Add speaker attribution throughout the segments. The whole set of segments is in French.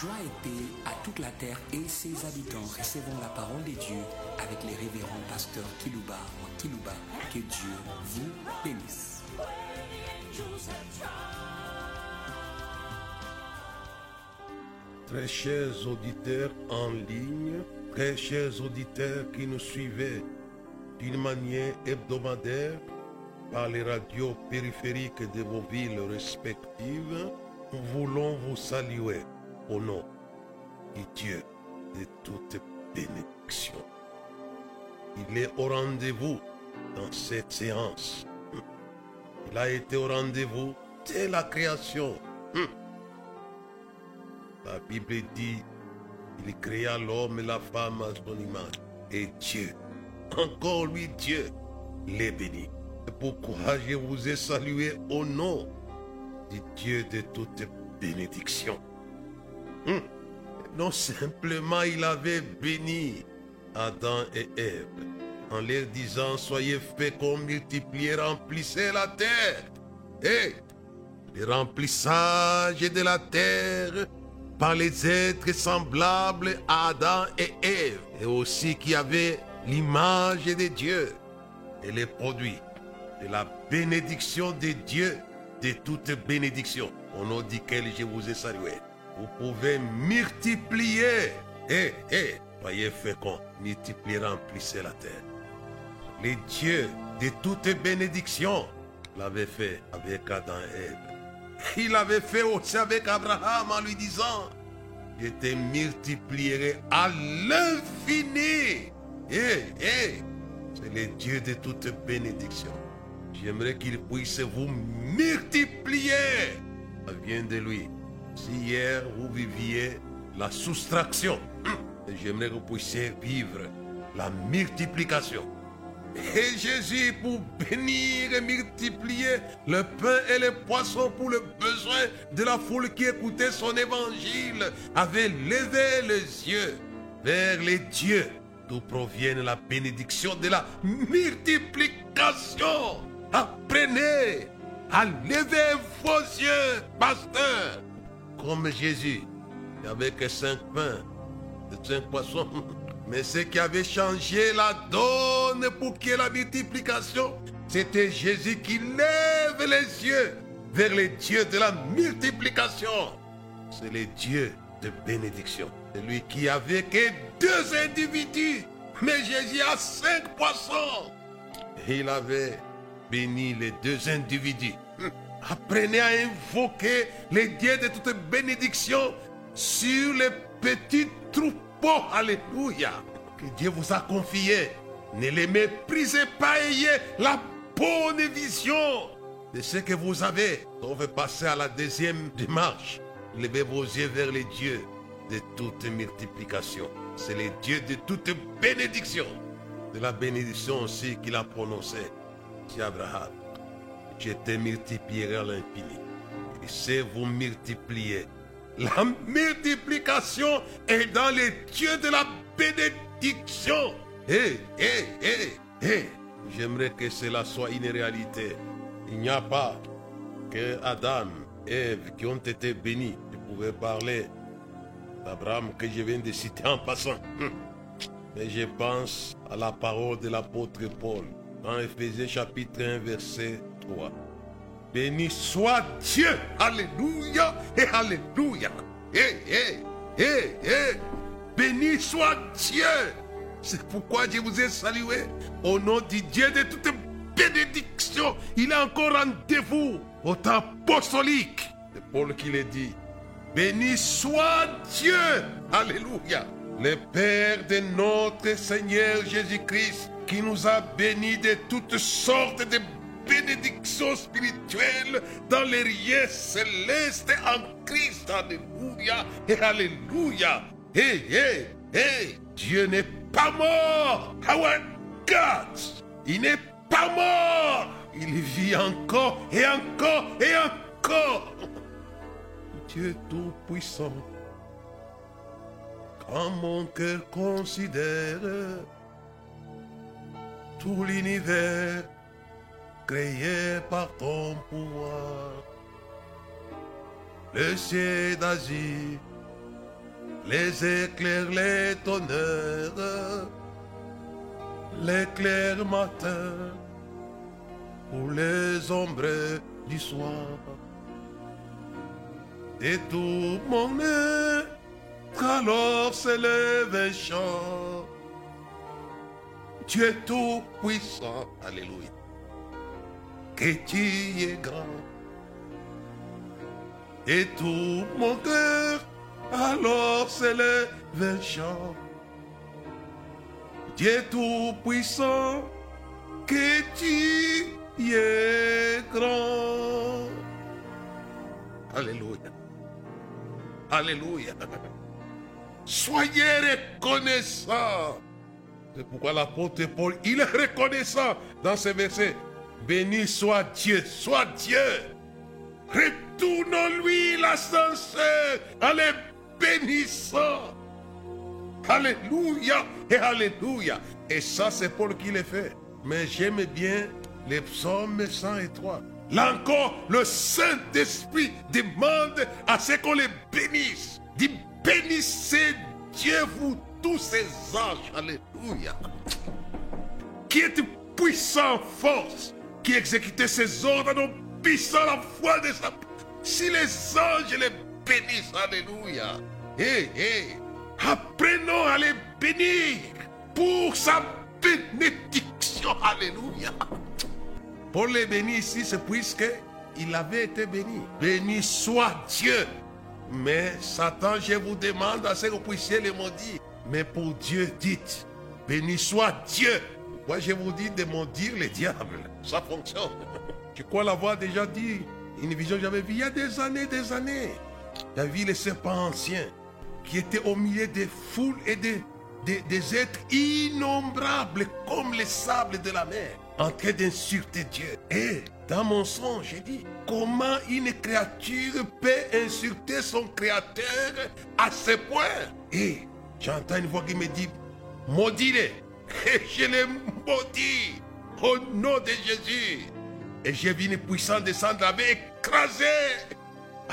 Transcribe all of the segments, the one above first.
Speaker 1: Joie et paix à toute la terre et ses habitants. Recevons la parole de Dieu avec les révérends pasteurs Kilouba ou Kilouba. Que Dieu vous bénisse.
Speaker 2: Très chers auditeurs en ligne, très chers auditeurs qui nous suivez d'une manière hebdomadaire par les radios périphériques de vos villes respectives, nous voulons vous saluer au nom de Dieu de toute bénédiction. Il est au rendez-vous dans cette séance. Il a été au rendez-vous dès la création. Hum. La Bible dit, il créa l'homme et la femme à son image. Et Dieu, encore lui Dieu, les bénit. C'est pourquoi je vous ai salué au nom du Dieu de toute bénédiction. Non simplement il avait béni Adam et Ève en leur disant Soyez féconds, multipliez, remplissez la terre. Et le remplissage de la terre par les êtres semblables à Adam et Ève, et aussi qui avaient l'image de Dieu, et les produits de la bénédiction de Dieu, de toute bénédiction, au nom duquel je vous ai salué. Vous pouvez multiplier, et, et, soyez féconds, multipliez, remplissez la terre. Les dieux de toute bénédiction l'avaient fait avec Adam et Ève. Il l'avait fait aussi avec Abraham en lui disant, je te multiplierai à l'infini. Et, et, c'est le Dieu de toute bénédiction. J'aimerais qu'il puisse vous multiplier. Ça vient de lui. Si hier vous viviez la soustraction, j'aimerais que vous puissiez vivre la multiplication. Et Jésus, pour bénir et multiplier le pain et les poissons pour le besoin de la foule qui écoutait son évangile, avait levé les yeux vers les dieux d'où provient la bénédiction de la multiplication? Apprenez à lever vos yeux, pasteur, comme Jésus, avec cinq pains et cinq poissons. Mais ce qui avait changé la donne pour qu'il y ait la multiplication, c'était Jésus qui lève les yeux vers les dieux de la multiplication. C'est les dieux de bénédiction. C'est lui qui avait que deux individus, mais Jésus a cinq poissons. Il avait béni les deux individus. Apprenez à invoquer les dieux de toute bénédiction sur les petits troupeaux. Alléluia. Que Dieu vous a confié. Ne les méprisez pas, ayez la bonne vision de ce que vous avez. On veut passer à la deuxième démarche. Levez vos yeux vers les dieux de toute multiplication. C'est les dieux de toute bénédiction. De la bénédiction aussi qu'il a prononcée sur Abraham. Je te multiplierai à l'infini. Et c'est vous multiplier. La multiplication est dans les dieux de la bénédiction. Hé, hé, hé, hé. J'aimerais que cela soit une réalité. Il n'y a pas que Adam et Ève qui ont été bénis. Je pouvais parler d'Abraham que je viens de citer en passant. Mais je pense à la parole de l'apôtre Paul dans Ephésiens chapitre 1 verset 3. Béni soit Dieu. Alléluia et Alléluia. Hé. Béni soit Dieu. C'est pourquoi je vous ai salué au nom du Dieu de toute bénédiction. Il est encore rendez-vous au temps apostolique. C'est Paul qui le dit. Béni soit Dieu. Alléluia. Le Père de notre Seigneur Jésus-Christ qui nous a bénis de toutes sortes de bénédictions spirituelles dans les riens célestes en Christ. Alléluia et Alléluia. Hé, hé, hé, Dieu n'est pas mort. Our God, il n'est pas mort. Il vit encore et encore et encore. Dieu Tout-Puissant, quand mon cœur considère tout l'univers créé par ton pouvoir, le ciel d'Asie les éclairs, les tonnerres, l'éclair matin ou les ombres du soir. Et tout mon être alors s'élève un chant. Tu es tout puissant, alléluia. Que tu es grand. Et tout mon cœur alors s'élève un chant. Dieu tout-puissant, que tu es grand. Alléluia. Alléluia. Soyez reconnaissants. C'est pourquoi l'apôtre Paul, il est reconnaissant dans ce verset. Béni soit Dieu, soit Dieu. Retournons-lui l'ascenseur. Allez, bénissant. Alléluia et Alléluia. Et ça, c'est Paul qui le fait. Mais j'aime bien les psaumes 103. Là encore, le Saint-Esprit demande à ce qu'on les bénisse. Dit bénissez Dieu, vous tous ces anges. Alléluia. Qui est puissant en force, qui exécutait ses ordres non puissant la foi de sa. Si les anges les bénissent, Alléluia. Hé, hé. Apprenons à les bénir pour sa bénédiction. Alléluia. Pour les bénir ici, c'est puisque il avait été béni. Béni soit Dieu. Mais Satan, je vous demande à ce que vous puissiez les maudire. Mais pour Dieu, dites, béni soit Dieu. Moi, je vous dis de maudire les diables. Ça fonctionne. Je crois l'avoir déjà dit. Une vision que j'avais vue il y a des années, des années. J'avais vu les serpents anciens qui étaient au milieu des foules et des êtres innombrables comme les sables de la mer, en train d'insulter Dieu. Et dans mon songe, j'ai dit, comment une créature peut insulter son créateur à ce point? Et j'entends une voix qui me dit, maudis-les. Et je les maudis au nom de Jésus. Et j'ai vu une puissance descendre, avait écrasé.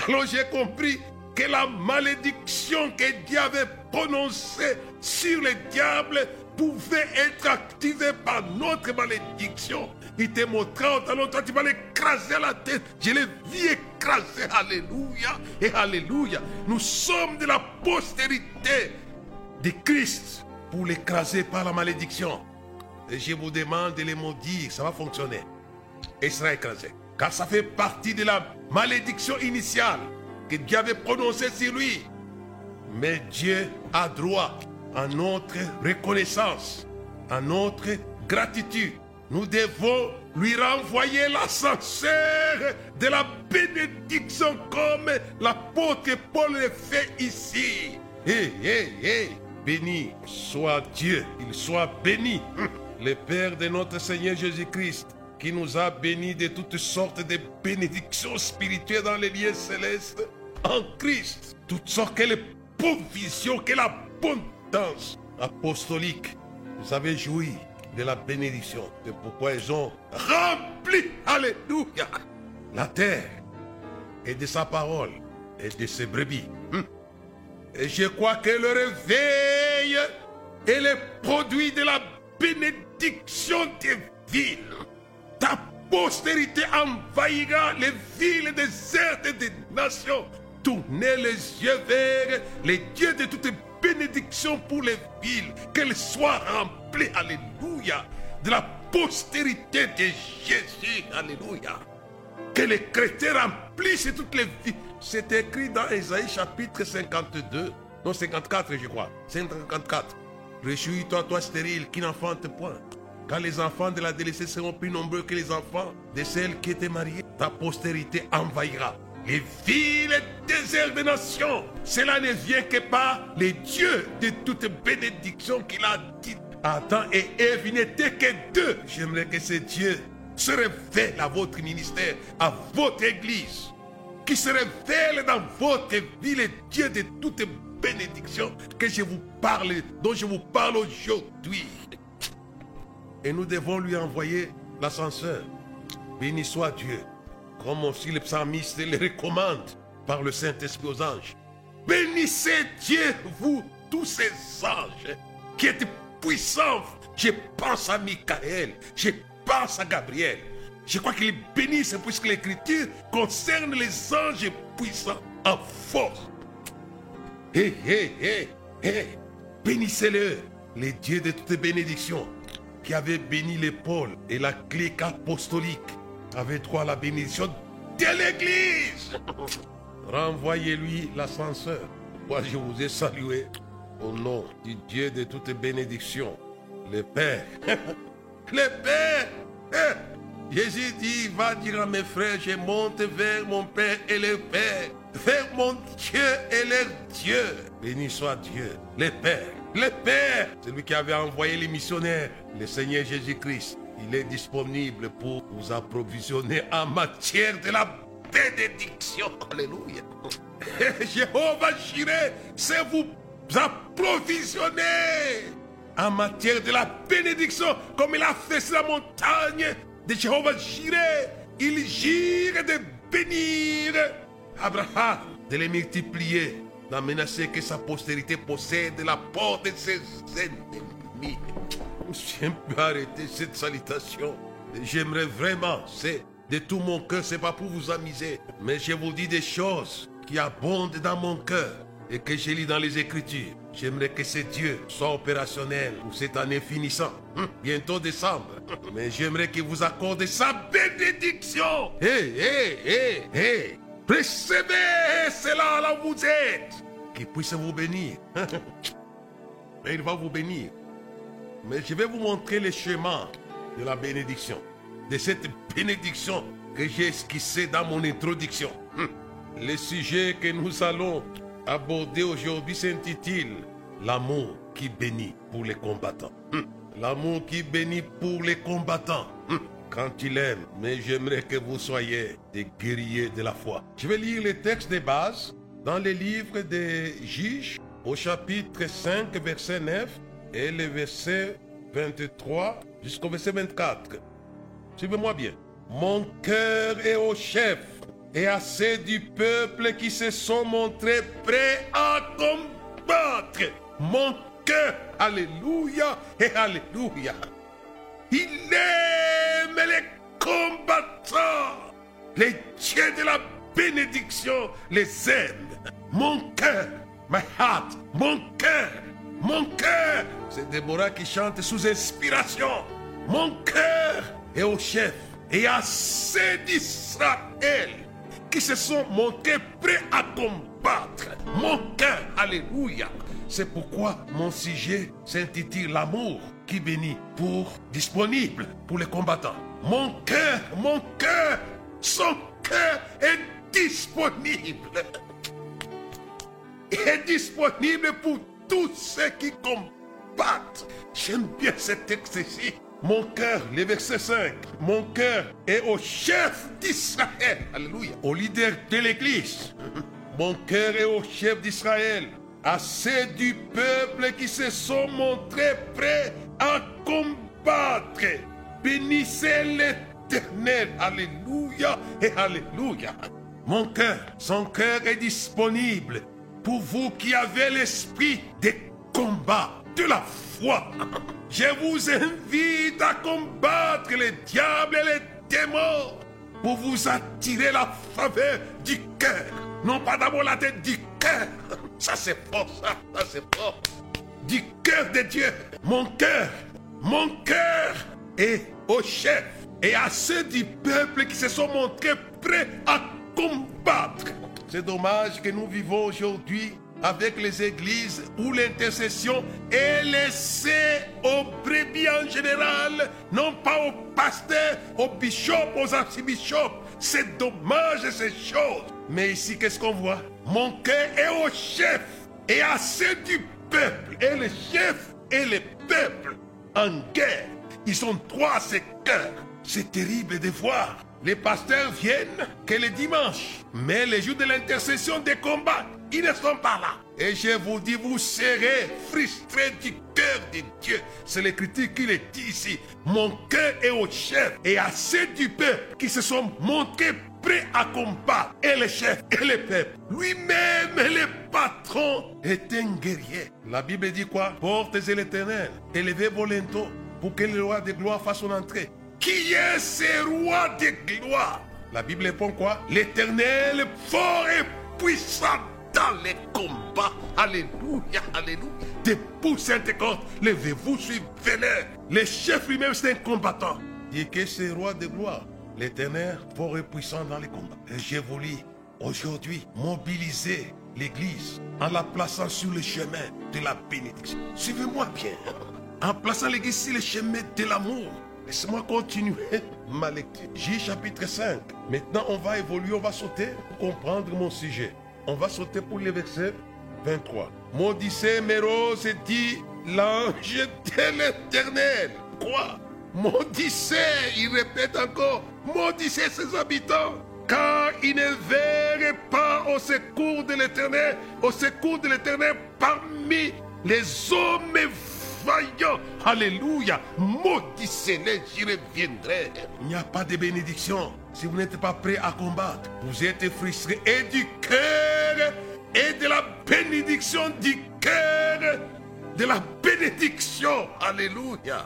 Speaker 2: Alors j'ai compris que la malédiction que Dieu avait prononcée sur les diables pouvait être activée par notre malédiction. Il te montra au talon, toi tu vas l'écraser à la tête. Je l'ai vu écraser. Alléluia et Alléluia. Nous sommes de la postérité de Christ pour l'écraser par la malédiction. Et je vous demande de les maudire, ça va fonctionner. Et il sera écrasé. Car ça fait partie de la malédiction initiale que Dieu avait prononcée sur lui. Mais Dieu a droit à notre reconnaissance, à notre gratitude. Nous devons lui renvoyer l'ascenseur de la bénédiction comme l'apôtre Paul le fait ici. Hé, hé, hé, béni soit Dieu, il soit béni, le Père de notre Seigneur Jésus-Christ, qui nous a bénis de toutes sortes de bénédictions spirituelles dans les lieux célestes en Christ. Toutes sortes, quelle provision, quelle abondance apostolique. Vous avez joui de la bénédiction. C'est pourquoi ils ont rempli, alléluia, la terre et de sa parole et de ses brebis. Et je crois que le réveil est le produit de la bénédiction des villes. Ta postérité envahira les villes désertes des nations. Tournez les yeux vers les dieux de toutes bénédictions pour les villes, qu'elles soient remplies, alléluia, de la postérité de Jésus, alléluia. Que les chrétiens remplissent toutes les villes. C'est écrit dans Isaïe chapitre 52, non 54 je crois, 54. Réjouis-toi, toi stérile, qui n'enfante point. Car les enfants de la délaissée seront plus nombreux que les enfants de celles qui étaient mariées. Ta postérité envahira les villes déserts des nations. Cela ne vient que par les dieux de toute bénédiction qu'il a dit. Attends, et Ève, il n'était que deux. J'aimerais que ces dieux se révèlent à votre ministère, à votre église. Qui se révèlent dans votre vie, les dieux de toute bénédiction que je vous parle, dont je vous parle aujourd'hui. Et nous devons lui envoyer l'ascenseur. Béni soit Dieu comme aussi le psalmiste le recommande par le Saint-Esprit aux anges. Bénissez Dieu, vous, tous ces anges qui êtes puissants. Je pense à Michael, je pense à Gabriel. Je crois qu'ils bénissent puisque l'écriture concerne les anges puissants en force. Hé, hé, hé, hé, bénissez-le, les dieux de toutes bénédictions, qui avait béni l'épaule et la clique apostolique, avec droit la bénédiction de l'Église. Renvoyez-lui l'ascenseur. Moi, je vous ai salué au nom du Dieu de toutes bénédictions, le Père. le Père. Jésus dit, va dire à mes frères, je monte vers mon Père et le Père, vers mon Dieu et leur Dieu. Béni soit Dieu, le Père. Le Père, celui qui avait envoyé les missionnaires, le Seigneur Jésus-Christ, il est disponible pour vous approvisionner en matière de la bénédiction. Alléluia. Jéhovah Jireh, c'est vous approvisionner en matière de la bénédiction, comme il a fait sur la montagne de Jéhovah Jireh. Il gire de bénir Abraham, de les multiplier, d'amener que sa postérité possède la porte de ses ennemis. Je peux arrêter cette salutation. J'aimerais vraiment, c'est de tout mon cœur, c'est pas pour vous amuser, mais je vous dis des choses qui abondent dans mon cœur et que j'ai lu dans les Écritures. J'aimerais que ce Dieu soit opérationnel pour cette année finissant, hum, bientôt décembre. Mais j'aimerais qu'il vous accorde sa bénédiction. Hé, hé, hé, hé. Recevez cela là où vous êtes. Qu'il puisse vous bénir. Et il va vous bénir. Mais je vais vous montrer le chemin de la bénédiction. De cette bénédiction que j'ai esquissée dans mon introduction. Hum. Le sujet que nous allons aborder aujourd'hui s'intitule L'amour qui bénit pour les combattants. Hum. L'amour qui bénit pour les combattants. Hum. Quand il aime, mais j'aimerais que vous soyez des guerriers de la foi. Je vais lire les textes de base dans le livre des Juges au chapitre 5, verset 9 et le verset 23 jusqu'au verset 24. Suivez-moi bien. Mon cœur est au chef et à ceux du peuple qui se sont montrés prêts à combattre. Mon cœur, alléluia et alléluia. Il aime les combattants. Les dieux de la bénédiction les aiment. Mon cœur, my heart, mon cœur, mon cœur. C'est Déborah qui chante sous inspiration. Mon cœur est au chef et à ceux d'Israël qui se sont montrés prêts à combattre. Mon cœur, alléluia. C'est pourquoi mon sujet s'intitule L'amour qui bénit pour disponible pour les combattants. Mon cœur, mon cœur, son cœur est disponible. Est disponible pour tous ceux qui combattent. J'aime bien ce texte ici. Mon cœur, le verset 5, mon cœur est au chef d'Israël, au leader de l'Église. Mon cœur est au chef d'Israël, à ceux du peuple qui se sont montrés prêts à combattre. Bénissez l'Éternel, alléluia et alléluia. Mon cœur, son cœur est disponible pour vous qui avez l'esprit des combats, de la foi. Je vous invite à combattre les diables et les démons pour vous attirer la faveur du cœur. Non pas d'abord la tête du cœur. Ça c'est fort, ça, ça c'est fort. Du cœur de Dieu. Mon cœur, mon cœur est au chef et à ceux du peuple qui se sont montrés prêts à combattre. C'est dommage que nous vivons aujourd'hui avec les églises où l'intercession est laissée aux brebis en général, non pas aux pasteurs, aux bishops, aux archibishops. C'est dommage ces choses. Mais ici, qu'est-ce qu'on voit? Mon cœur est au chef et à ceux du peuple. Et le chef et le peuple en guerre. Ils sont trois ces cœurs. C'est terrible de voir. Les pasteurs viennent que le dimanche, mais les jours de l'intercession des combats, ils ne sont pas là. Et je vous dis, vous serez frustrés du cœur de Dieu. C'est l'écriture qui le dit ici. Mon cœur est au chef et à ceux du peuple qui se sont montrés prêt à combattre. Et les chefs et les peuples. Lui-même, le patron, est un guerrier. La Bible dit quoi? Portez l'éternel, élevez vos linteaux pour que le roi de gloire fasse son entrée. Qui est ce roi de gloire La Bible répond quoi? L'éternel fort et puissant dans les combats. Alléluia, alléluia. Debout, Sainte-Côte, levez-vous, suivez-le. Le chef lui-même, c'est un combattant. Dit que c'est roi de gloire. L'éternel fort et puissant dans les combats. Et je vous lis aujourd'hui, mobiliser l'église en la plaçant sur le chemin de la bénédiction. Suivez-moi bien. En plaçant l'église sur le chemin de l'amour. Laissez-moi continuer ma lecture. J chapitre 5. Maintenant, on va évoluer, on va sauter pour comprendre mon sujet. On va sauter pour le verset 23. Maudissez mes roses, dit l'ange de l'éternel. Quoi? Maudissez, il répète encore, maudissez ses habitants, car ils ne verraient pas au secours de l'éternel, au secours de l'éternel parmi les hommes vaillants. Alléluia. Maudissez-les, j'y reviendrai. Il n'y a pas de bénédiction si vous n'êtes pas prêt à combattre. Vous êtes frustré et du cœur et de la bénédiction du cœur, de la bénédiction. Alléluia.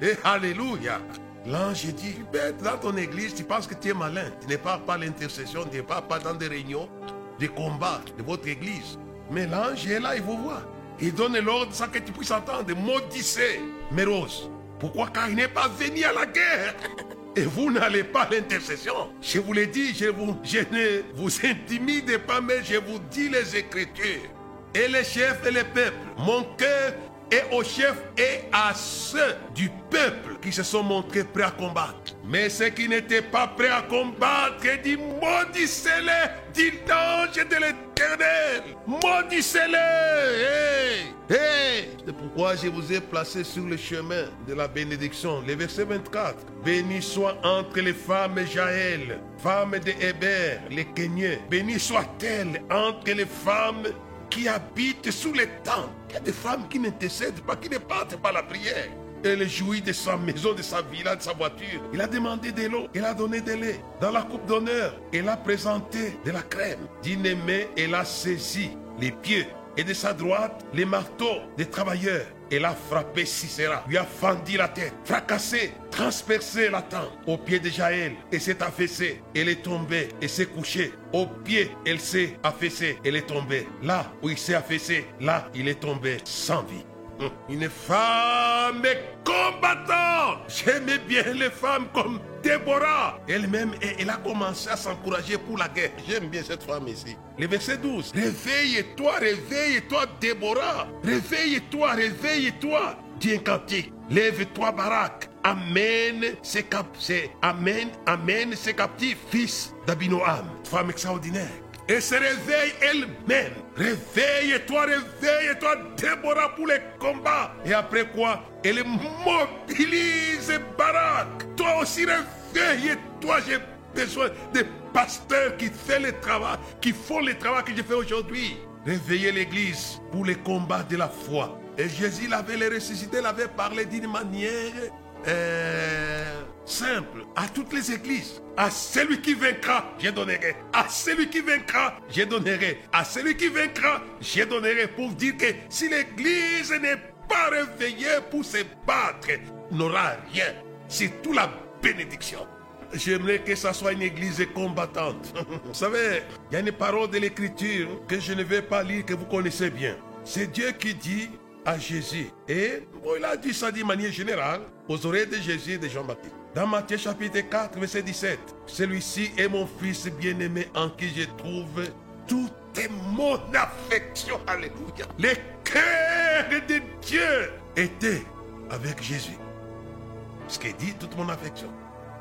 Speaker 2: Et Alléluia. L'ange dit, dans ton église, tu penses que tu es malin. Tu n'es pas pas l'intercession, tu n'es pas, pas dans des réunions, des combats de votre église. Mais l'ange est là, il vous voit. Il donne l'ordre sans que tu puisses entendre. Maudissez mes roses. Pourquoi Car il n'est pas venu à la guerre? Et vous n'allez pas à l'intercession? Je vous l'ai dit, je, vous, je ne vous intimide pas, mais je vous dis les Écritures. Et les chefs et les peuples, mon cœur et aux chefs et à ceux du peuple qui se sont montrés prêts à combattre. Mais ceux qui n'étaient pas prêts à combattre, dit maudissez-les, dit l'ange de l'éternel. Maudissez-les. Hey, hey. C'est pourquoi je vous ai placé sur le chemin de la bénédiction. Le verset 24. Béni soit entre les femmes Jaël, femmes de Héber, les Kenyans. Béni soit-elle entre les femmes qui habitent sous les tentes. Il y a des femmes qui n'intercèdent pas, qui ne partent pas la prière. Elle jouit de sa maison, de sa villa, de sa voiture. Il a demandé de l'eau, il a donné de lait. Dans la coupe d'honneur, elle a présenté de la crème. D'inémé, elle a saisi les pieds et de sa droite les marteaux des travailleurs. Elle a frappé Sisera, lui a fendu la tête, fracassé, transpercé la tente au pied de Jaël et s'est affaissée. Elle est tombée et s'est couchée. Au pied, elle s'est affaissée, elle est tombée. Là où il s'est affaissé, là, il est tombé sans vie. Une femme combattante. J'aimais bien les femmes comme Déborah. Elle-même, elle a commencé à s'encourager pour la guerre. J'aime bien cette femme ici. Le verset 12. Réveille-toi, réveille-toi, Déborah. Réveille-toi, réveille-toi. Dis un cantique. Lève-toi, Barak. Amène ses captifs. Amen, amène ses captifs, fils d'Abinoam. Femme extraordinaire. Elle se réveille elle-même. Réveille-toi, réveille-toi, Déborah, pour les combats. Et après quoi Elle mobilise Barak. Toi aussi, réveille-toi. J'ai besoin de pasteurs qui font le travail, qui font le travail que je fais aujourd'hui. Réveillez l'église pour les combats de la foi. Et Jésus l'avait ressuscité, l'avait parlé d'une manière euh, simple à toutes les églises. À celui qui vaincra, je donnerai. À celui qui vaincra, je donnerai. À celui qui vaincra, je donnerai. Pour dire que si l'église n'est pas réveillée pour se battre, n'aura rien. C'est toute la bénédiction. J'aimerais que ça soit une église combattante. vous savez, il y a une parole de l'écriture que je ne vais pas lire, que vous connaissez bien. C'est Dieu qui dit à Jésus. Et il a dit ça d'une manière générale aux oreilles de Jésus et de Jean-Baptiste. Dans Matthieu chapitre 4, verset 17, celui-ci est mon fils bien-aimé en qui je trouve toute mon affection. Alléluia. Le cœur de Dieu était avec Jésus. Ce qu'il dit, toute mon affection.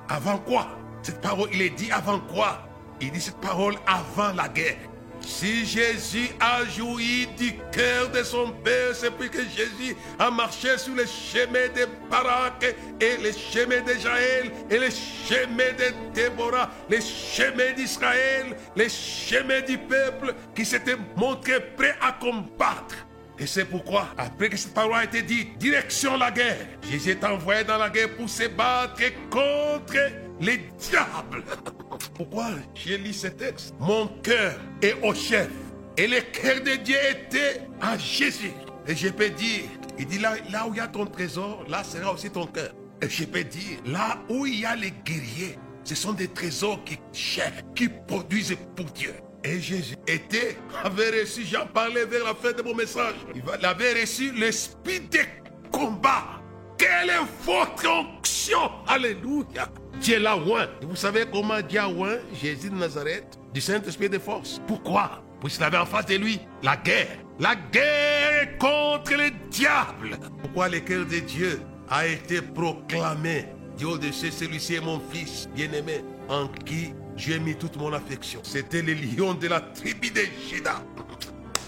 Speaker 2: Avant quoi? Cette parole, il est dit avant quoi? Il dit cette parole avant la guerre. Si Jésus a joui du cœur de son Père, c'est puis que Jésus a marché sur les chemins de Barak et les chemins de Jaël et les chemins de Déborah, les chemins d'Israël, les chemins du peuple qui s'était montré prêt à combattre. Et c'est pourquoi, après que cette parole a été dite, direction la guerre, Jésus est envoyé dans la guerre pour se battre contre les diables. Pourquoi j'ai lu ce texte Mon cœur est au chef. Et le cœur de Dieu était à Jésus. Et je peux dire, il dit là, là où il y a ton trésor, là sera aussi ton cœur. Et je peux dire, là où il y a les guerriers, ce sont des trésors qui cherchent, qui produisent pour Dieu. Et Jésus était, avait reçu, j'en parlais vers la fin de mon message, il avait reçu l'esprit de combat. Quelle est votre onction Alléluia. Dieu l'a oint. Et vous savez comment Dieu a oint Jésus de Nazareth du Saint-Esprit de force. Pourquoi? Puisqu'il avait en face de lui la guerre. La guerre contre le diable. Pourquoi le cœur de Dieu a été proclamé? Dieu de celui-ci est mon fils bien-aimé, en qui j'ai mis toute mon affection. C'était le lion de la tribu de Juda.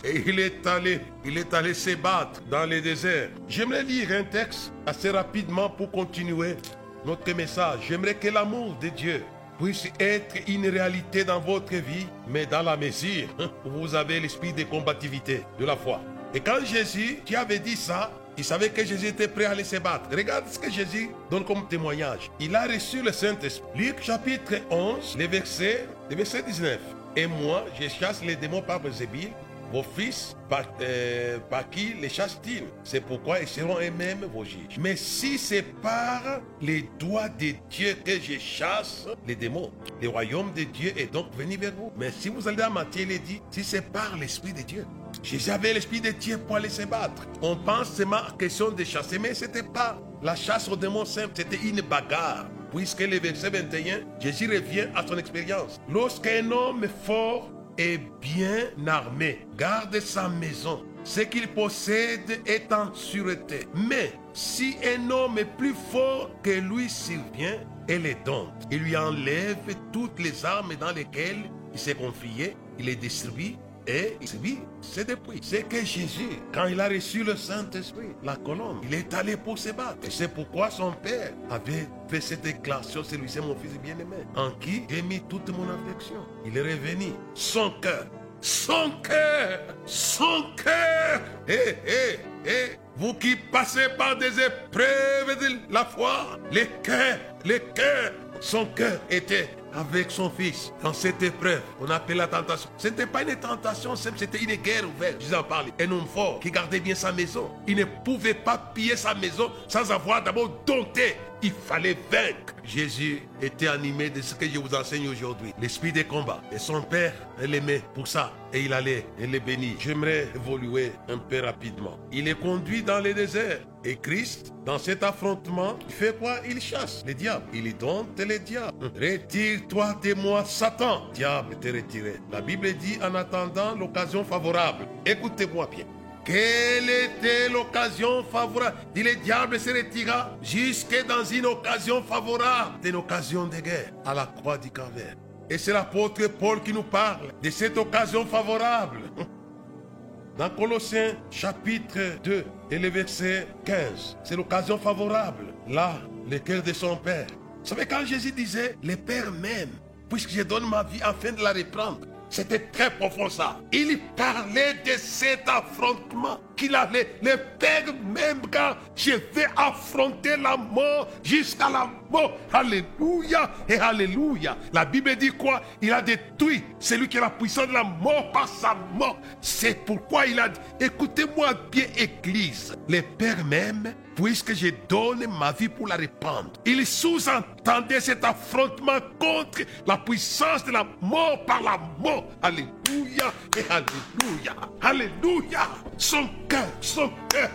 Speaker 2: Et il est allé, il est allé se battre dans le désert. J'aimerais lire un texte assez rapidement pour continuer notre message. J'aimerais que l'amour de Dieu puisse être une réalité dans votre vie, mais dans la mesure où vous avez l'esprit de combativité, de la foi. Et quand Jésus, qui avait dit ça, il savait que Jésus était prêt à aller se battre. Regarde ce que Jésus donne comme témoignage. Il a reçu le Saint-Esprit. Luc chapitre 11, le verset, le verset 19. Et moi, je chasse les démons par Zébile, vos fils, par, euh, par qui les chassent-ils? C'est pourquoi ils seront eux-mêmes vos juges. Mais si c'est par les doigts de Dieu que je chasse les démons, le royaume de Dieu est donc venu vers vous. Mais si vous allez à Matthieu, il est dit, si c'est par l'Esprit de Dieu. Jésus avait l'Esprit de Dieu pour aller se battre. On pense seulement question de chasser, mais ce n'était pas la chasse aux démons simple, c'était une bagarre. Puisque le verset 21, Jésus revient à son expérience. Lorsqu'un homme fort et bien armé. Garde sa maison, ce qu'il possède est en sûreté. Mais si un homme est plus fort que lui survient et les donne, il lui enlève toutes les armes dans lesquelles il s'est confié, il les distribue et oui, c'est depuis. C'est que Jésus, quand il a reçu le Saint-Esprit, la colombe, il est allé pour se battre. Et c'est pourquoi son père avait fait cette déclaration, celui-ci mon fils bien-aimé, en qui j'ai mis toute mon affection. Il est revenu. Son cœur, son cœur, son cœur. Hé, hé, hé. Vous qui passez par des épreuves de la foi, les cœurs, les cœurs, son cœur était avec son fils dans cette épreuve on appelle la tentation. Ce n'était pas une tentation c'était une guerre ouverte. Je en parle. Un homme fort qui gardait bien sa maison. Il ne pouvait pas piller sa maison sans avoir d'abord dompté. Il fallait vaincre. Jésus était animé de ce que je vous enseigne aujourd'hui. L'esprit des combats. Et son père l'aimait pour ça. Et il allait et les bénit. J'aimerais évoluer un peu rapidement. Il est conduit dans le désert. Et Christ, dans cet affrontement, il fait quoi? Il chasse les diables. Il y dompte les diables. Retire-toi de moi, Satan. Diable, te retiré. La Bible dit en attendant l'occasion favorable. Écoutez-moi bien. Quelle était l'occasion favorable? Dit le diable se retira jusque dans une occasion favorable, une occasion de guerre à la croix du Calvaire. Et c'est l'apôtre Paul qui nous parle de cette occasion favorable. Dans Colossiens chapitre 2 et le verset 15, c'est l'occasion favorable. Là, le cœur de son Père. Vous savez, quand Jésus disait, le Père même, puisque je donne ma vie afin de la reprendre, c'était très profond ça. Il parlait de cet affrontement qu'il allait, le Père même quand je vais affronter la mort jusqu'à la mort. Alléluia et Alléluia. La Bible dit quoi? Il a détruit celui qui a la puissance de la mort par sa mort. C'est pourquoi il a dit, écoutez-moi bien Église, le Père même puisque je donne ma vie pour la répandre. Il sous-entendait cet affrontement contre la puissance de la mort par la mort. Alléluia et Alléluia. Alléluia. Son cœur, son cœur.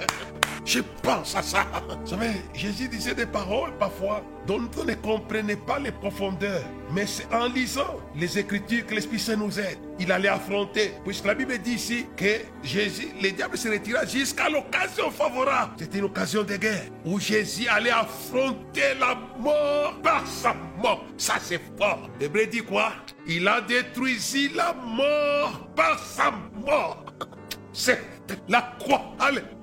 Speaker 2: Je pense à ça. Vous savez, Jésus disait des paroles parfois dont on ne comprenait pas les profondeurs. Mais c'est en lisant les Écritures que l'Esprit Saint nous aide. Il allait affronter. Puisque la Bible dit ici que Jésus, le diable se retira jusqu'à l'occasion favorable. C'était une occasion de guerre où Jésus allait affronter la mort par sa mort. Ça c'est fort. L'Hébreu dit quoi? Il a détruit la mort par sa mort. C'est la croix.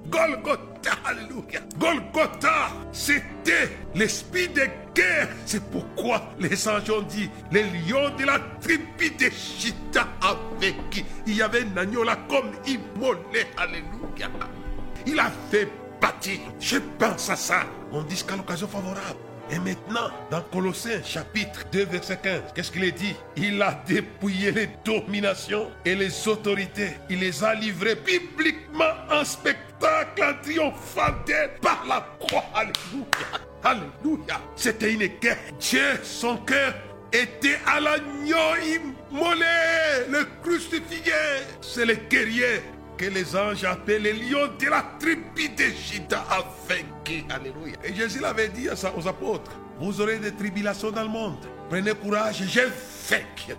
Speaker 2: Golgotha, alléluia. Golgotha, c'était l'esprit de guerre. C'est pourquoi les anges ont dit, les lions de la tribu de Chita avec qui il y avait un agneau là comme immolé. Alléluia. Il a fait bâtir. Je pense à ça. On dit qu'à l'occasion favorable. Et maintenant, dans Colossiens chapitre 2 verset 15, qu'est-ce qu'il est dit? Il a dépouillé les dominations et les autorités. Il les a livrées publiquement en spectacle en triomphantère par la croix. Alléluia. Alléluia. C'était une guerre. Dieu, son cœur était à l'agneau immolé, le crucifié. C'est le guerrier que les anges appellent les lions de la tribu d'Égypte vaincu. Alléluia. Et Jésus l'avait dit aux apôtres. Vous aurez des tribulations dans le monde. Prenez courage, j'ai vaincu.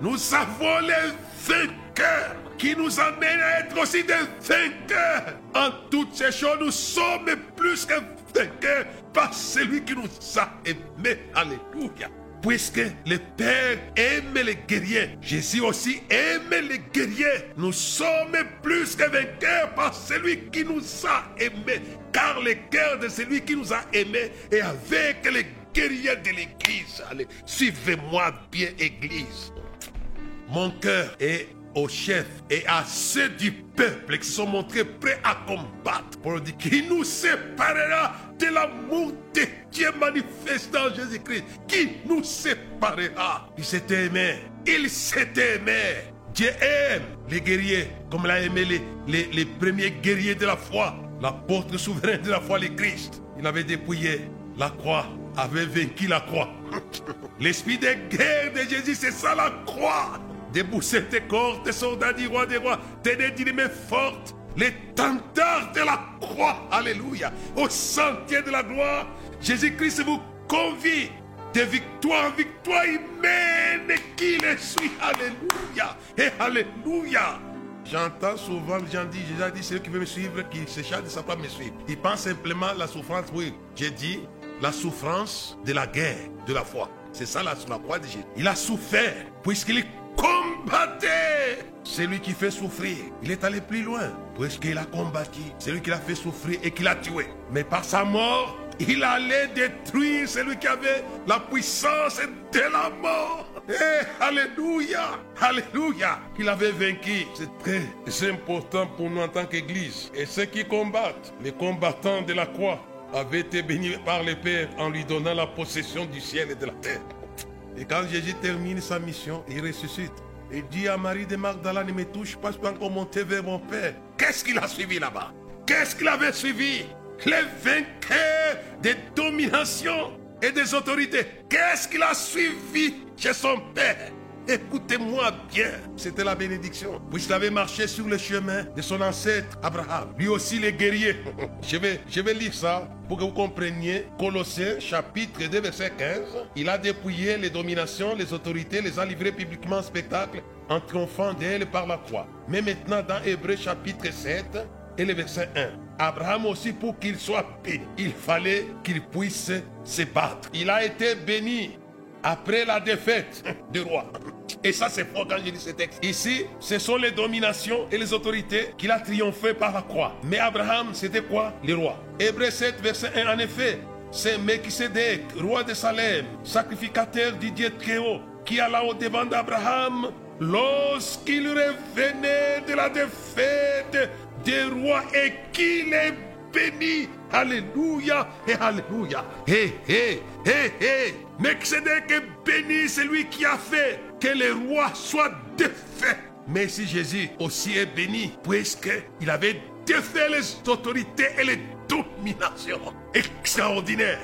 Speaker 2: Nous avons les vainqueurs qui nous amènent à être aussi des vainqueurs. En toutes ces choses, nous sommes plus que vainqueurs par celui qui nous a aimés. Alléluia puisque le Père aime les guerriers, Jésus aussi aime les guerriers. Nous sommes plus que vainqueurs par celui qui nous a aimés, car le cœur de celui qui nous a aimés est avec les guerriers de l'Église. Allez, suivez-moi bien, Église. Mon cœur est au chef et à ceux du peuple qui sont montrés prêts à combattre pour dire qui nous séparera de l'amour de Dieu manifesté en Jésus-Christ. Qui nous séparera? Il s'était aimé. Il s'était aimé. Dieu aime les guerriers comme l'a aimé les, les, les, premiers guerriers de la foi. L'apôtre souverain de la foi, le Christ. Il avait dépouillé la croix, avait vaincu la croix. L'esprit de guerre de Jésus, c'est ça la croix. Déboussez tes corps, tes soldats du roi des rois, tenez d'une main forte l'étendard de la croix, alléluia, au sentier de la gloire, Jésus-Christ vous convie de victoire en victoire, il mène qui le suit, alléluia, et alléluia. J'entends souvent les dire, Jésus a dit, celui qui veut me suivre, qui se charge de sa part me suivre. Il pense simplement la souffrance, oui. J'ai dit, la souffrance de la guerre, de la foi. C'est ça la, la croix de Jésus. Il a souffert, puisqu'il combattait. C'est lui qui fait souffrir. Il est allé plus loin, puisqu'il a combattu. C'est lui qui l'a fait souffrir et qui l'a tué. Mais par sa mort, il allait détruire celui qui avait la puissance de la mort. Eh, alléluia, alléluia, qu'il avait vaincu. C'est très important pour nous en tant qu'Église. Et ceux qui combattent, les combattants de la croix, avaient été bénis par le Père en lui donnant la possession du ciel et de la terre. Et quand Jésus termine sa mission, il ressuscite. Il dit à Marie de Magdala, ne me touche pas, je peux encore monter vers mon Père. Qu'est-ce qu'il a suivi là-bas? Qu'est-ce qu'il avait suivi? Les vainqueurs des dominations et des autorités. Qu'est-ce qu'il a suivi chez son Père? Écoutez-moi bien, c'était la bénédiction. Puisqu'il avait marché sur le chemin de son ancêtre Abraham. Lui aussi les guerriers. je, vais, je vais lire ça pour que vous compreniez. Colossiens chapitre 2 verset 15. Il a dépouillé les dominations, les autorités, les a livrées publiquement en spectacle en triomphant d'elles par la croix. Mais maintenant dans Hébreu chapitre 7 et le verset 1. Abraham aussi pour qu'il soit béni, il fallait qu'il puisse se battre. Il a été béni après la défaite du roi. Et ça, c'est fort quand je lis ce texte. Ici, ce sont les dominations et les autorités qu'il a triomphé par la croix. Mais Abraham, c'était quoi Les rois. Hébreu 7, verset 1, en effet, c'est Melchisedec, roi de Salem, sacrificateur du Dieu haut, qui alla au devant d'Abraham lorsqu'il revenait de la défaite des rois et qu'il est béni. Alléluia et Alléluia. Hé, hé, hé, hé. Melchizedek est béni, celui qui a fait que les rois soient défaits. Mais si Jésus aussi est béni, puisqu'il avait défait les autorités et les dominations extraordinaires.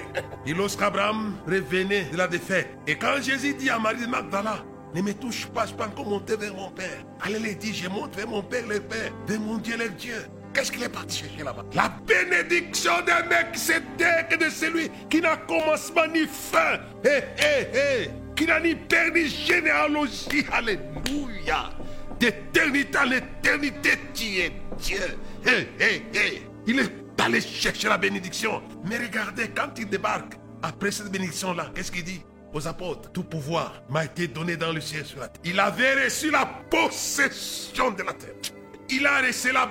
Speaker 2: Et lorsqu'Abraham revenait de la défaite, et quand Jésus dit à Marie de Magdala, ne me touche pas, je peux encore monter vers mon Père. Allez, les dit, je monte vers mon Père, le Père, vers mon Dieu, le Dieu. Qu'est-ce qu'il est parti chercher là-bas? La bénédiction d'un mec, c'est de celui qui n'a commencement ni fin. Hé, hé, hé. Qui n'a ni père ni généalogie. Alléluia. D'éternité à l'éternité, tu es Dieu. Hé, hé, hé. Il est allé chercher la bénédiction. Mais regardez, quand il débarque, après cette bénédiction-là, qu'est-ce qu'il dit? Aux apôtres, tout pouvoir m'a été donné dans le ciel sur la terre. Il avait reçu la possession de la terre. Il a reçu la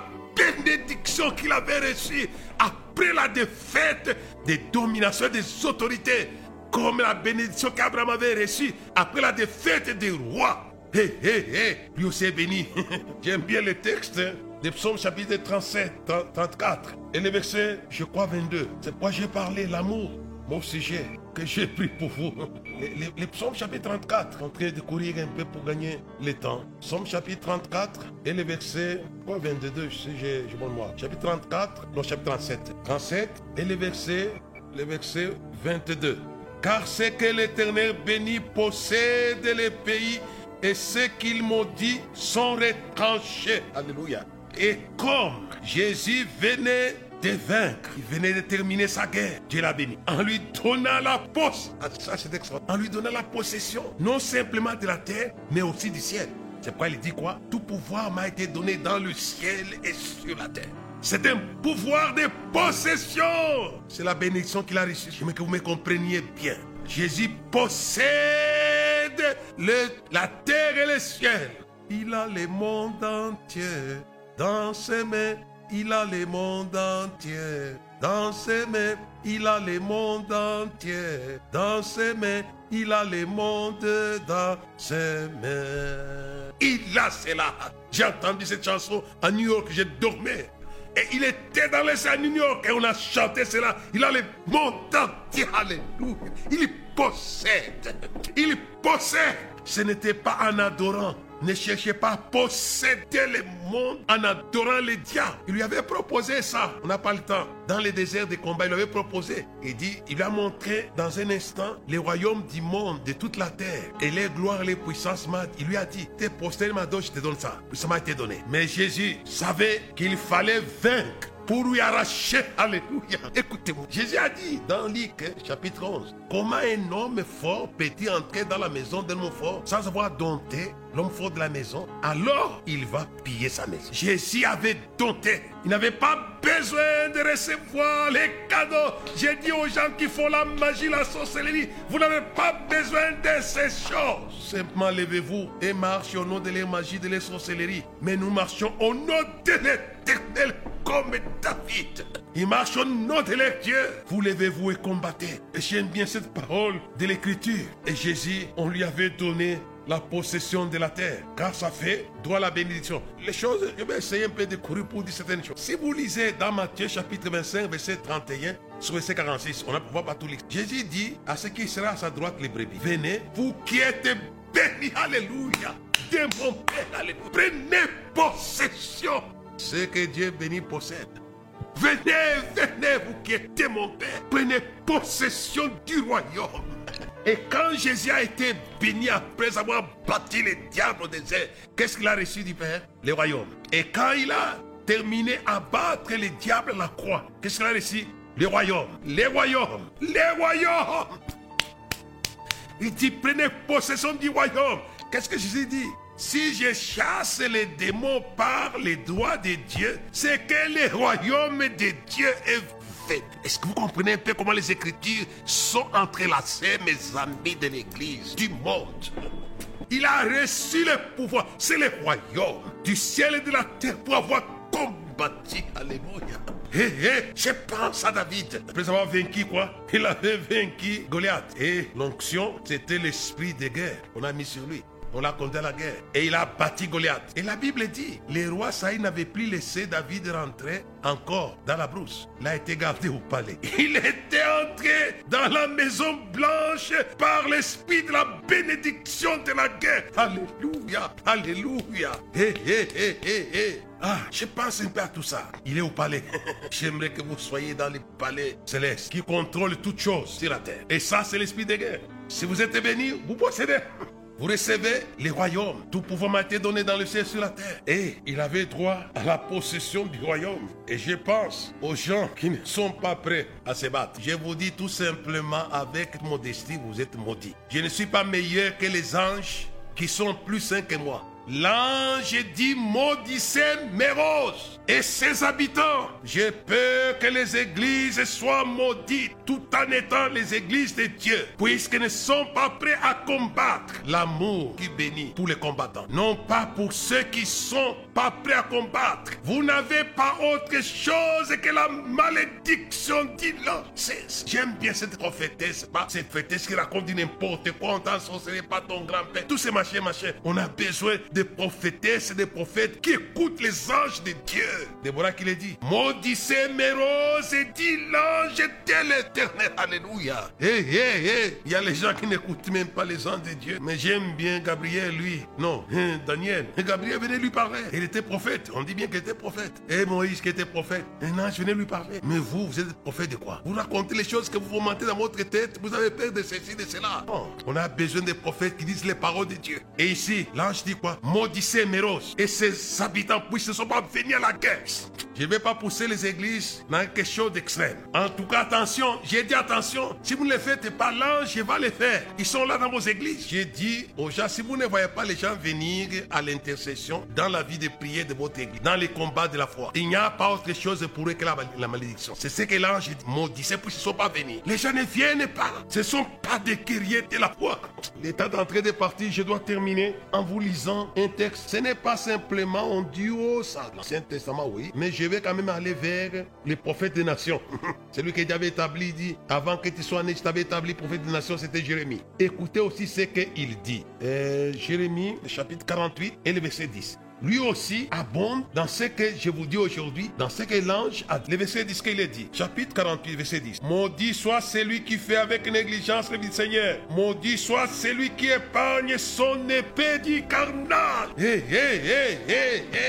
Speaker 2: bénédiction qu'il avait reçue après la défaite des dominations des autorités, comme la bénédiction qu'Abraham avait reçue après la défaite des rois. Hé, hé, hé, béni. J'aime bien le texte hein, de Psaume chapitre 37, 34, et le verset, je crois, 22. C'est pourquoi j'ai parlé l'amour mon sujet que j'ai pris pour vous. Les, les, psaumes chapitre 34. En train de courir un peu pour gagner le temps. Psaume chapitre 34 et le verset quoi, 22, si j'ai bon moi. Chapitre 34, non, chapitre 37. 37 et le verset, le verset 22. Car c'est que l'Éternel béni possède les pays et ceux qu'il maudit sont retranchés. Alléluia. Et comme Jésus venait de vaincre, il venait de terminer sa guerre, Dieu l'a béni, en lui donnant la ah, en lui donnant la possession, non simplement de la terre, mais aussi du ciel. C'est pourquoi il dit quoi? Tout pouvoir m'a été donné dans le ciel et sur la terre. C'est un pouvoir de possession. C'est la bénédiction qu'il a reçue. Je veux que vous me compreniez bien. Jésus possède le, la terre et le ciel. Il a le monde entier dans ses mains. Il a le monde entier dans ses mains. Il a le monde entier dans ses mains. Il a le monde dans ses mains. Il a cela. J'ai entendu cette chanson à New York, j'ai dormi. Et il était dans les à New York et on a chanté cela. Il a le monde entier. Alléluia. Il possède. Il possède. Ce n'était pas en adorant ne cherchez pas à posséder le monde en adorant les diables. Il lui avait proposé ça. On n'a pas le temps. Dans les déserts de combat, il lui avait proposé. Il dit, il a montré dans un instant les royaumes du monde, de toute la terre, et les gloires, les puissances. Il lui a dit, t'es posté ma je te donne ça. Ça m'a été donné. Mais Jésus savait qu'il fallait vaincre pour lui arracher. Alléluia. Écoutez-moi. Jésus a dit dans Luc chapitre 11, comment un homme fort peut-il entrer dans la maison d'un homme fort sans avoir dompté l'homme fort de la maison Alors il va piller sa maison. Jésus avait dompté. Il n'avait pas besoin de recevoir les cadeaux. J'ai dit aux gens qui font la magie, la sorcellerie, vous n'avez pas besoin de ces choses. Simplement levez-vous et marchez au nom de la magie, de la sorcellerie. Mais nous marchons au nom de l'éternel comme David. Il marche au nom de leur Dieu. Vous levez-vous et combattez. Et j'aime bien cette parole de l'Écriture. Et Jésus, on lui avait donné la possession de la terre, car ça fait droit à la bénédiction. Les choses, je vais essayer un peu de courir pour dire certaines choses. Si vous lisez dans Matthieu chapitre 25, verset 31, sur verset 46, on ne peut pas tout lire. Jésus dit à ce qui sera à sa droite les brebis, venez, vous qui êtes bénis, alléluia, de mon Père. Prenez possession ce que Dieu béni possède. Venez, venez, vous qui êtes mon Père, prenez possession du royaume. Et quand Jésus a été béni après avoir bâti les diables au désert, qu'est-ce qu'il a reçu du Père? Le royaume. Et quand il a terminé à battre les diables à la croix, qu'est-ce qu'il a reçu? Le royaume. Les royaumes. Les royaumes. Il dit, prenez possession du royaume. Qu'est-ce que Jésus dit? Si je chasse les démons par les doigts de Dieu, c'est que le royaume de Dieu est Est-ce que vous comprenez un peu comment les Écritures sont entrelacées, mes amis de l'Église, du monde? Il a reçu le pouvoir. C'est le royaume du ciel et de la terre pour avoir combattu. Alléluia. Hé, hé, je pense à David. Après avoir vaincu quoi? Il avait vaincu Goliath. Et l'onction, c'était l'esprit de guerre qu'on a mis sur lui. On l'a conduit à la guerre. Et il a bâti Goliath. Et la Bible dit, les rois Saïd n'avaient plus laissé David rentrer encore dans la brousse. Il a été gardé au palais. Il était entré dans la maison blanche par l'esprit de la bénédiction de la guerre. Alléluia, alléluia. Hé, hé, hé, hé, hé. Ah, je pense un peu à tout ça. Il est au palais. J'aimerais que vous soyez dans le palais céleste qui contrôle toutes choses sur la terre. Et ça, c'est l'esprit de guerre. Si vous êtes béni, vous possédez. Vous recevez les royaumes. Tout pouvoir m'a été donné dans le ciel et sur la terre. Et il avait droit à la possession du royaume. Et je pense aux gens qui ne sont pas prêts à se battre. Je vous dis tout simplement avec modestie, vous êtes maudits. Je ne suis pas meilleur que les anges qui sont plus saints que moi. L'ange dit maudissez Méros et ses habitants. J'ai peur que les églises soient maudites tout en étant les églises de Dieu, puisqu'elles ne sont pas prêts à combattre l'amour qui bénit tous les combattants. Non pas pour ceux qui sont pas prêts à combattre. Vous n'avez pas autre chose que la malédiction dit J'aime bien cette prophétesse, pas cette prophétesse qui raconte n'importe quoi, on t'en pas ton grand-père. Tous ces machins, machins. On a besoin de des prophétesses et des prophètes qui écoutent les anges de Dieu. Déborah qui les dit, maudissez mes roses et dit l'ange de l'éternel. Alléluia. Hé, hé, hé. Il y a les gens qui n'écoutent même pas les anges de Dieu. Mais j'aime bien Gabriel, lui. Non, hein, Daniel. Gabriel venait lui parler. Il était prophète. On dit bien qu'il était prophète. Et Moïse qui était prophète. Un ange venait lui parler. Mais vous, vous êtes prophète de quoi? Vous racontez les choses que vous vous mentez dans votre tête. Vous avez peur de ceci, de cela. On a besoin des prophètes qui disent les paroles de Dieu. Et ici, l'ange dit quoi? Maudissez Méros et ses habitants puissent ne sont pas venus à la guerre. Je ne vais pas pousser les églises dans quelque chose d'extrême. En tout cas, attention, j'ai dit attention. Si vous ne les faites pas, l'ange va les faire. Ils sont là dans vos églises. J'ai dit aux gens, si vous ne voyez pas les gens venir à l'intercession dans la vie de prière de votre église, dans les combats de la foi, il n'y a pas autre chose pour eux que la, malédiction. C'est ce que l'ange dit. Maudissez puisqu'ils ne sont pas venus. Les gens ne viennent pas. Ce ne sont pas des guerriers de la foi. L'état d'entrée de partie, je dois terminer en vous lisant un texte. Ce n'est pas simplement un duo, ça, l'Ancien Testament, oui, mais je vais quand même aller vers les prophètes des nations. Celui qui avait établi, dit, avant que tu sois né, je t'avais établi prophète des nations, c'était Jérémie. Écoutez aussi ce qu'il dit. Euh, Jérémie, chapitre 48 et le verset 10 lui aussi abonde dans ce que je vous dis aujourd'hui, dans ce que l'ange a dit. Le verset 10 qu'il a dit. Chapitre 48, verset 10. Maudit soit celui qui fait avec négligence le du Seigneur. Maudit soit celui qui épargne son épée du carnal. Hé, hé, hé, hé, hé. C'est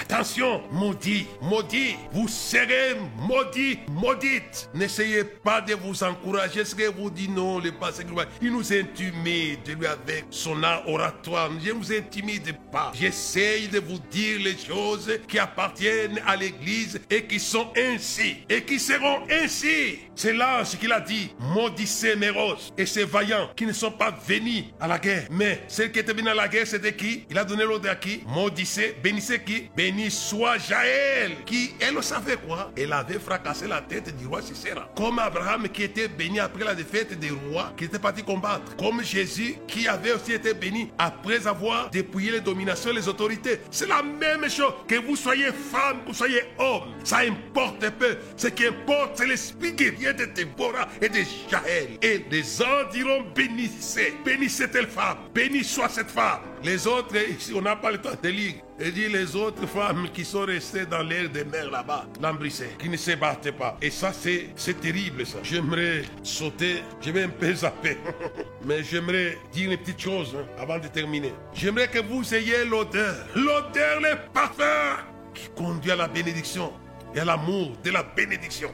Speaker 2: Attention, maudit, maudit. Vous serez maudit, maudite. N'essayez pas de vous encourager. Ce que vous dit non, le passé, il nous intimide, lui, avec son art oratoire. Je ne vous intimide pas. J'essaye de vous dire les choses qui appartiennent à l'église et qui sont ainsi et qui seront ainsi. C'est l'ange qui l'a dit. Maudissez mes roses et ces vaillants qui ne sont pas venus à la guerre. Mais ceux qui étaient venus à la guerre, c'était qui? Il a donné l'ordre à qui? Maudissez, bénissez qui Béni soit Jaël, qui, elle savait quoi? Elle avait fracassé la tête du roi Sisera. Comme Abraham qui était béni après la défaite des rois qui était parti combattre. Comme Jésus qui avait aussi été béni après avoir dépouillé les dominations et les autorités. C'est la même chose. Que vous soyez femme, que vous soyez homme, ça importe peu. Ce qui importe, c'est l'esprit guerrier de Déborah et de Jaël. Et les anges diront bénissez, bénissez telle femme, béni soit cette femme. Les autres, on n'a pas le temps de lire. Et dit les autres femmes qui sont restées dans l'air des mers là-bas, l'embrissées, qui ne se battaient pas. Et ça, c'est, c'est terrible, ça. J'aimerais sauter, je vais un peu zapper. Mais j'aimerais dire une petite chose hein, avant de terminer. J'aimerais que vous ayez l'odeur, l'odeur, le parfum qui conduit à la bénédiction et à l'amour de la bénédiction.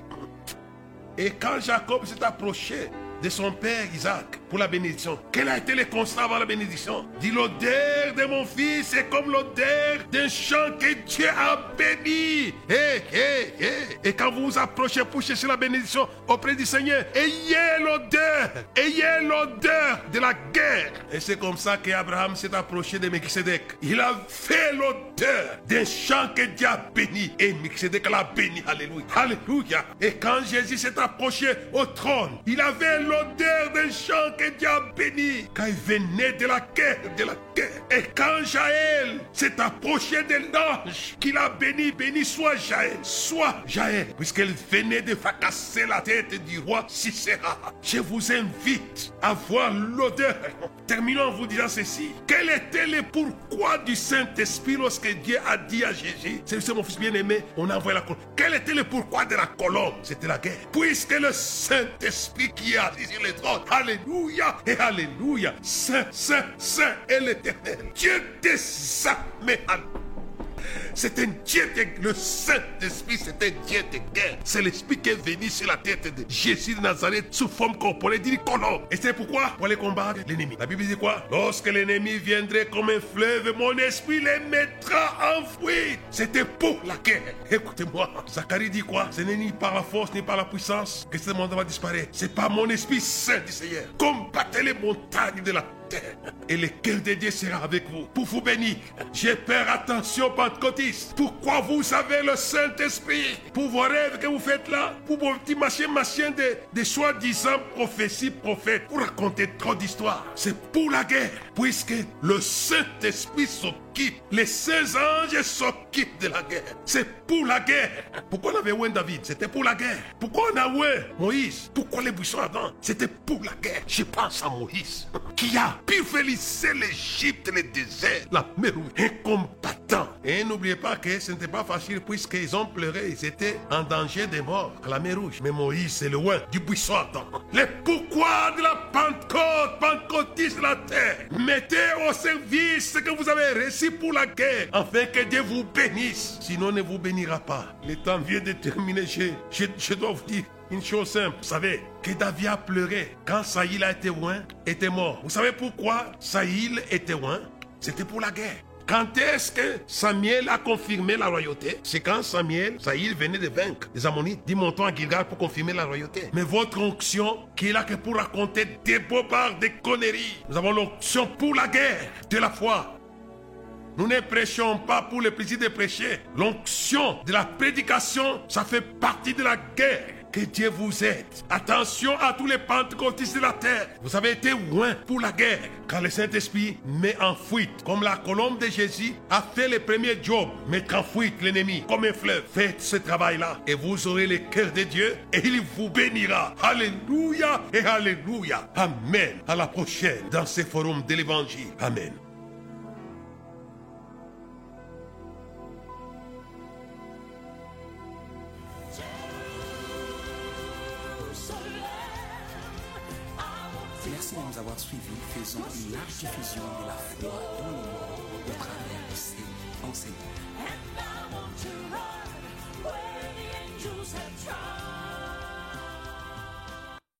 Speaker 2: Et quand Jacob s'est approché de son père Isaac la bénédiction. Quel a été le constat avant la bénédiction? Dit l'odeur de mon fils est comme l'odeur d'un champ que Dieu a béni. Hey, hey, hey. Et quand vous vous approchez pour chercher la bénédiction auprès du Seigneur, ayez l'odeur, ayez l'odeur de la guerre. Et c'est comme ça qu'Abraham s'est approché de Melchizedek. Il a fait l'odeur d'un champ que Dieu a béni. Et Melchizedek l'a béni. Alléluia. Alléluia. Et quand Jésus s'est approché au trône, il avait l'odeur d'un champ que Dieu a béni. Quand il venait de la guerre, de la guerre. Et quand Jaël s'est approché de l'ange qu'il a béni, béni soit Jaël, soit Jaël, puisqu'elle venait de fracasser la tête du roi Sisera. Je vous invite à voir l'odeur. Terminons en vous disant ceci. Quel était le pourquoi du Saint-Esprit lorsque Dieu a dit à Jésus, c'est mon fils bien-aimé, on a envoyé la colombe. Quel était le pourquoi de la colombe C'était la guerre. Puisque le Saint-Esprit qui est assis sur le trône, Alléluia et Alléluia, Saint, Saint, Saint est l'éternel. Dieu des armées. C'est un Dieu de le Saint-Esprit, c'est un Dieu de guerre. C'est l'Esprit qui est venu sur la tête de Jésus de Nazareth sous forme corporelle, dit colon. Et c'est pourquoi Pour aller combattre l'ennemi. La Bible dit quoi? Lorsque l'ennemi viendrait comme un fleuve, mon esprit les mettra en fuite. C'était pour la guerre. Écoutez-moi, Zacharie dit quoi? Ce n'est ni par la force ni par la puissance que ce monde va disparaître. C'est par mon esprit saint du Seigneur. Combattez les montagnes de la et le cœur de Dieu sera avec vous pour vous bénir. J'ai peur, attention, pentecôtiste. Pourquoi vous avez le Saint-Esprit Pour vos rêves que vous faites là, pour vos petits machins, machins de, de soi-disant prophéties, prophètes, pour raconter trop d'histoires. C'est pour la guerre, puisque le Saint-Esprit s'opère s'occupe, les saints anges s'occupent de la guerre. C'est pour la guerre. Pourquoi on avait oué David? C'était pour la guerre. Pourquoi on a oué Moïse? Pourquoi les buissons ardents C'était pour la guerre. Je pense à Moïse, qui a pulvérisé l'Égypte, le désert, la mer un combattant. Et n'oubliez pas que ce n'était pas facile puisqu'ils ont pleuré, ils étaient en danger de mort à la mer Rouge. Mais Moïse, c'est loin du buisson ardent. Le pourquoi de la Pentecôte, pentecôtiste de la terre. Mettez au service ce que vous avez reçu pour la guerre, afin que Dieu vous bénisse. Sinon, ne vous bénira pas. Le temps vient de terminer. Je, je, je dois vous dire une chose simple. Vous savez que David a pleuré quand Saïl a été loin, était mort. Vous savez pourquoi Saïl était loin? C'était pour la guerre. Quand est-ce que Samuel a confirmé la royauté C'est quand Samuel, Saïl venait de vaincre les Ammonites. Dit montons à Gilgal pour confirmer la royauté. Mais votre onction, qui est là que pour raconter des bobards, des conneries. Nous avons l'onction pour la guerre, de la foi. Nous ne prêchons pas pour le plaisir de prêcher. L'onction de la prédication, ça fait partie de la guerre. Que Dieu vous aide. Attention à tous les pentecôtistes de la terre. Vous avez été loin pour la guerre. Quand le Saint-Esprit met en fuite, comme la colombe de Jésus a fait le premier job, mettre en fuite l'ennemi comme un fleuve. Faites ce travail-là et vous aurez le cœur de Dieu et il vous bénira. Alléluia et Alléluia. Amen. À la prochaine dans ce forum de l'évangile. Amen.
Speaker 1: Diffusion de la